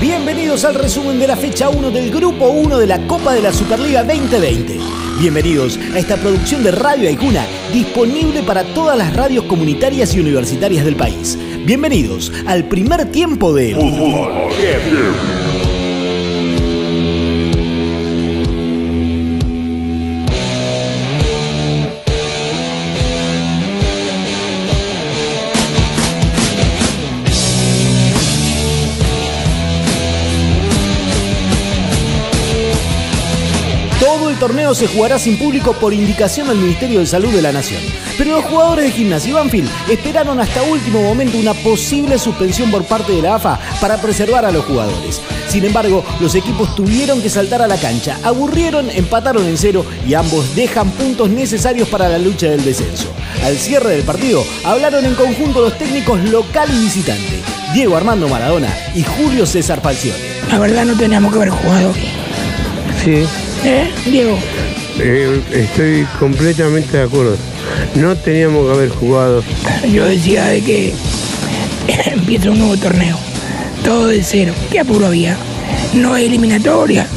Bienvenidos al resumen de la fecha 1 del Grupo 1 de la Copa de la Superliga 2020. Bienvenidos a esta producción de Radio Aicuna, disponible para todas las radios comunitarias y universitarias del país. Bienvenidos al primer tiempo de... Todo el torneo se jugará sin público por indicación del Ministerio de Salud de la Nación. Pero los jugadores de Gimnasia y Banfield esperaron hasta último momento una posible suspensión por parte de la AFA para preservar a los jugadores. Sin embargo, los equipos tuvieron que saltar a la cancha, aburrieron, empataron en cero y ambos dejan puntos necesarios para la lucha del descenso. Al cierre del partido, hablaron en conjunto los técnicos local y visitante, Diego Armando Maradona y Julio César Falcione. La verdad no teníamos que haber jugado. Sí, ¿Eh, Diego? eh, estoy completamente de acuerdo. No teníamos que haber jugado. Yo decía de que empieza un nuevo torneo. Todo de cero. ¿Qué apuro había? No hay eliminatoria.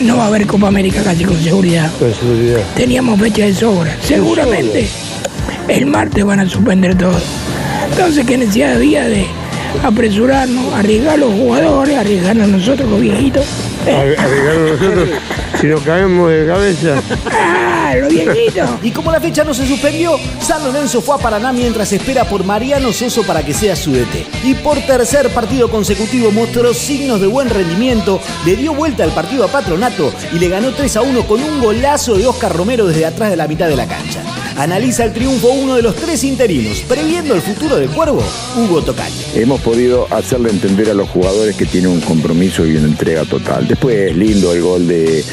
No va a haber Copa América casi con seguridad. Con seguridad. Teníamos fecha de sobra. Seguramente el martes van a suspender todo. Entonces, ¿qué necesidad había de apresurarnos, arriesgar a los jugadores, arriesgarnos nosotros los viejitos? Arre- Arreglaron nosotros, si nos caemos de cabeza. ¡Ah, los viejitos! Y como la fecha no se suspendió, San Lorenzo fue a Paraná mientras espera por Mariano Soso para que sea su DT. Y por tercer partido consecutivo mostró signos de buen rendimiento, le dio vuelta al partido a Patronato y le ganó 3 a 1 con un golazo de Oscar Romero desde atrás de la mitad de la cancha. Analiza el triunfo uno de los tres interinos, previendo el futuro del Cuervo, Hugo Tocaño. Hemos podido hacerle entender a los jugadores que tiene un compromiso y una entrega total. Después es lindo el gol de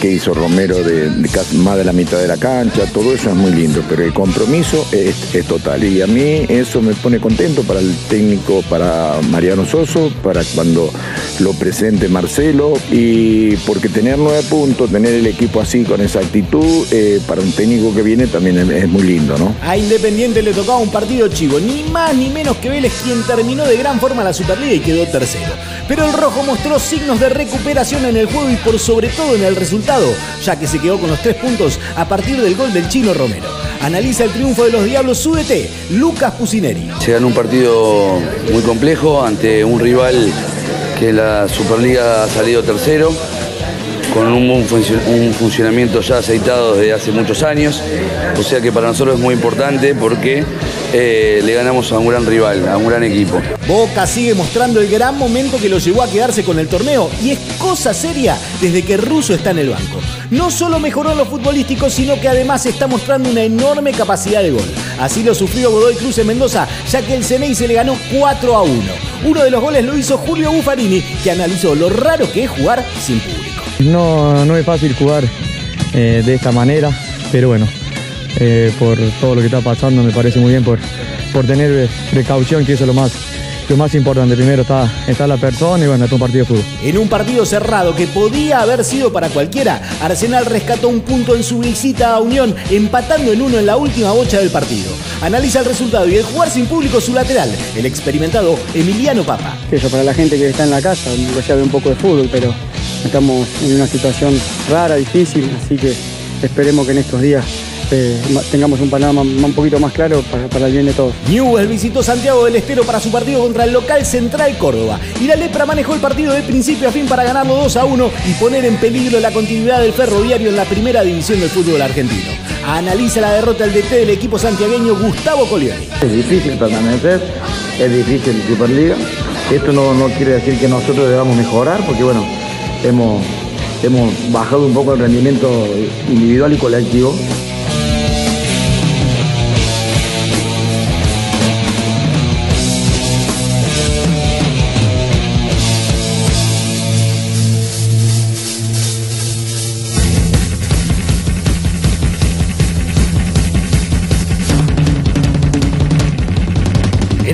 que, hizo Romero de, más de la mitad de la cancha, todo eso es muy lindo, pero el compromiso es, total. Y a mí eso me pone contento para el técnico, para Mariano Soso, para cuando lo presente Marcelo, y porque tener nueve puntos, tener el equipo así con esa actitud, eh, para un técnico que viene también es, es muy lindo, ¿no? A Independiente le tocaba un partido chivo, ni más ni menos que Vélez quien terminó de gran forma la Superliga y quedó tercero. Pero el rojo mostró signos de recuperación en el juego y por sobre todo en el resultado, ya que se quedó con los tres puntos a partir del gol del chino Romero. Analiza el triunfo de los Diablos Súbete, Lucas Pusineri. Se ganó un partido muy complejo ante un rival que en la Superliga ha salido tercero, con un, un funcionamiento ya aceitado desde hace muchos años. O sea que para nosotros es muy importante porque eh, le ganamos a un gran rival, a un gran equipo. Boca sigue mostrando el gran momento que lo llevó a quedarse con el torneo y es cosa seria desde que Russo está en el banco. No solo mejoró en lo futbolístico, sino que además está mostrando una enorme capacidad de gol. Así lo sufrió Godoy Cruz en Mendoza, ya que el Ceney se le ganó 4 a 1. Uno de los goles lo hizo Julio Buffarini, que analizó lo raro que es jugar sin público. No, no es fácil jugar eh, de esta manera, pero bueno, eh, por todo lo que está pasando me parece muy bien por, por tener eh, precaución, que eso es lo más, lo más importante. Primero está, está la persona y bueno, está un partido de fútbol. En un partido cerrado que podía haber sido para cualquiera, Arsenal rescató un punto en su visita a Unión, empatando en uno en la última bocha del partido. Analiza el resultado y el jugar sin público su lateral, el experimentado Emiliano Papa. eso para la gente que está en la casa, lo sabe un poco de fútbol, pero estamos en una situación rara, difícil, así que esperemos que en estos días tengamos un panorama un poquito más claro para, para el bien de todos. Newell visitó Santiago del Estero para su partido contra el local Central Córdoba. Y la Lepra manejó el partido de principio a fin para ganarlo 2 a 1 y poner en peligro la continuidad del ferroviario en la primera división del fútbol argentino. Analiza la derrota del DT del equipo santiagueño Gustavo Colioni. Es difícil permanecer, es difícil Superliga. Esto no, no quiere decir que nosotros debamos mejorar, porque bueno, hemos, hemos bajado un poco el rendimiento individual y colectivo.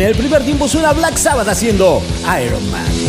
En el primer tiempo suena Black Sabbath haciendo Iron Man.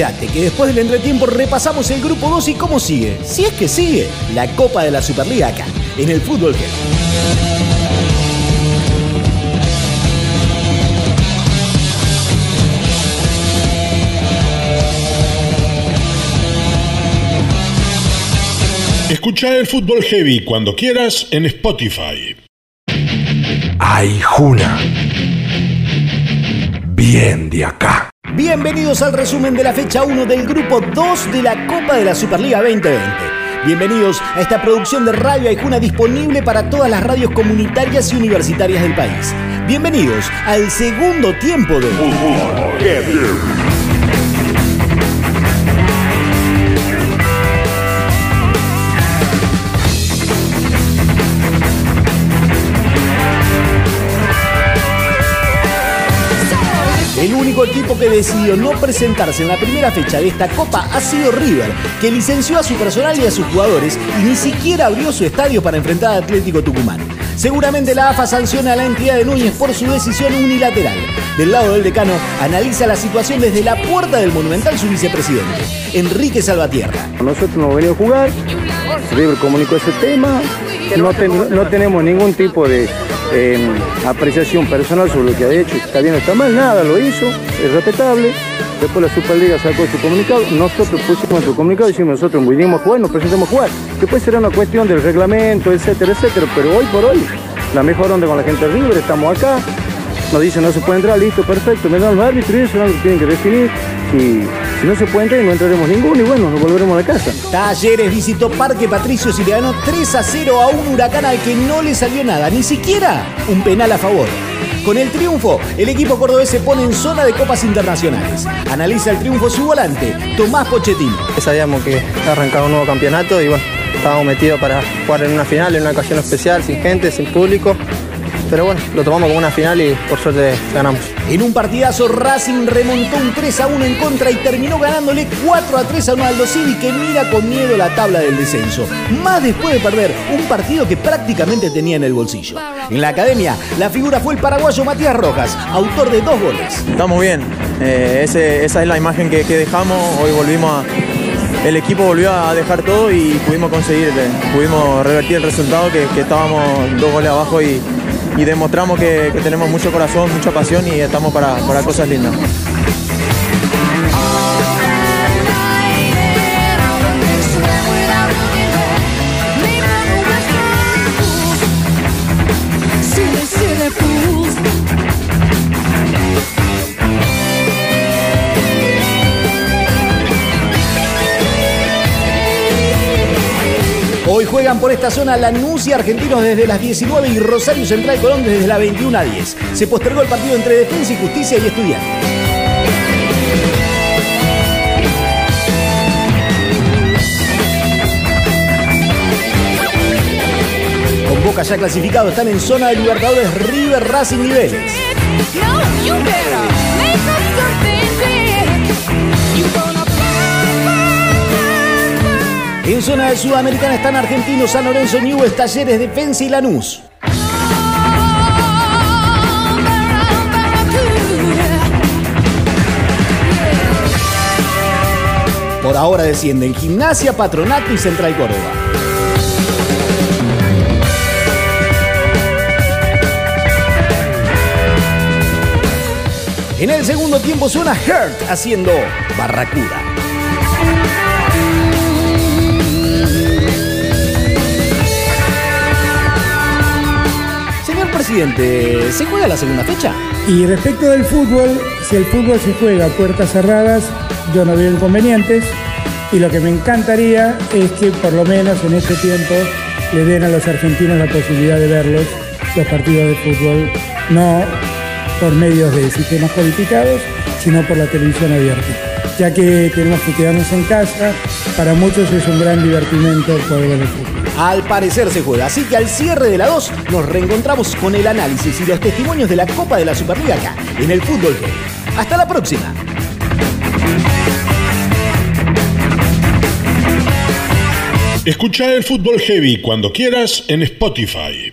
Quédate, que después del entretiempo repasamos el grupo 2 y cómo sigue. Si es que sigue, la Copa de la Superliga acá, en el Fútbol Heavy. Escucha el Fútbol Heavy cuando quieras en Spotify. Ay, Juna. Bien de acá. Bienvenidos al resumen de la fecha 1 del grupo 2 de la Copa de la Superliga 2020. Bienvenidos a esta producción de Radio Aijuna disponible para todas las radios comunitarias y universitarias del país. Bienvenidos al segundo tiempo de equipo que decidió no presentarse en la primera fecha de esta Copa ha sido River, que licenció a su personal y a sus jugadores y ni siquiera abrió su estadio para enfrentar al Atlético Tucumán. Seguramente la AFA sanciona a la entidad de Núñez por su decisión unilateral. Del lado del decano, analiza la situación desde la puerta del Monumental su vicepresidente, Enrique Salvatierra. Nosotros no venido a jugar, River comunicó ese tema, no, no tenemos ningún tipo de eh, apreciación personal sobre lo que ha hecho, está bien o está mal, nada, lo hizo, es respetable. Después la Superliga sacó su comunicado, nosotros pusimos nuestro comunicado y nosotros vinimos a jugar, nos presentamos a jugar. Después será una cuestión del reglamento, etcétera, etcétera, pero hoy por hoy, la mejor onda con la gente River, estamos acá, nos dicen no se puede entrar, listo, perfecto, me dan los árbitros y lo que tienen que definir. Y si no se puede entrar, no entraremos ninguno y bueno, nos volveremos a la casa. Talleres visitó Parque Patricio y le ganó 3 a 0 a un huracán al que no le salió nada, ni siquiera un penal a favor. Con el triunfo, el equipo cordobés se pone en zona de copas internacionales. Analiza el triunfo su volante, Tomás Pochettino. Sabíamos que arrancaba un nuevo campeonato y bueno, estábamos metidos para jugar en una final, en una ocasión especial, sin gente, sin público. Pero bueno, lo tomamos como una final y por suerte ganamos. En un partidazo, Racing remontó un 3 a 1 en contra y terminó ganándole 4 a 3 a un Aldo Civi que mira con miedo la tabla del descenso. Más después de perder un partido que prácticamente tenía en el bolsillo. En la academia, la figura fue el paraguayo Matías Rojas, autor de dos goles. Estamos bien, eh, ese, esa es la imagen que, que dejamos. Hoy volvimos a el equipo volvió a dejar todo y pudimos conseguir, pudimos revertir el resultado que, que estábamos dos goles abajo y, y demostramos que, tenemos mucho corazón, mucha pasión y estamos para, para cosas lindas. Hoy juegan por esta zona Lanús y Argentinos desde las 19 y Rosario Central Colón desde las 21 a 10. Se postergó el partido entre Defensa y Justicia y Estudiantes. Con Boca ya clasificado están en zona de Libertadores River Racing y. En zona de Sudamericana están Argentinos, San Lorenzo, Newell's, Talleres, Defensa y Lanús. Por ahora descienden Gimnasia, Patronato y Central Córdoba. En el segundo tiempo suena Hurt haciendo Barracuda. ¿Se juega la segunda fecha? Y respecto del fútbol, si el fútbol se juega a puertas cerradas, yo no veo inconvenientes. Y lo que me encantaría es que por lo menos en este tiempo le den a los argentinos la posibilidad de verlos, los partidos de fútbol, no por medios de sistemas codificados, sino por la televisión abierta. Ya que tenemos que quedarnos en casa, para muchos es un gran divertimento poder ver el fútbol. Al parecer se juega, así que al cierre de la 2 nos reencontramos con el análisis y los testimonios de la Copa de la Superliga acá, en el Fútbol Heavy. Hasta la próxima. Escucha el Fútbol Heavy cuando quieras en Spotify.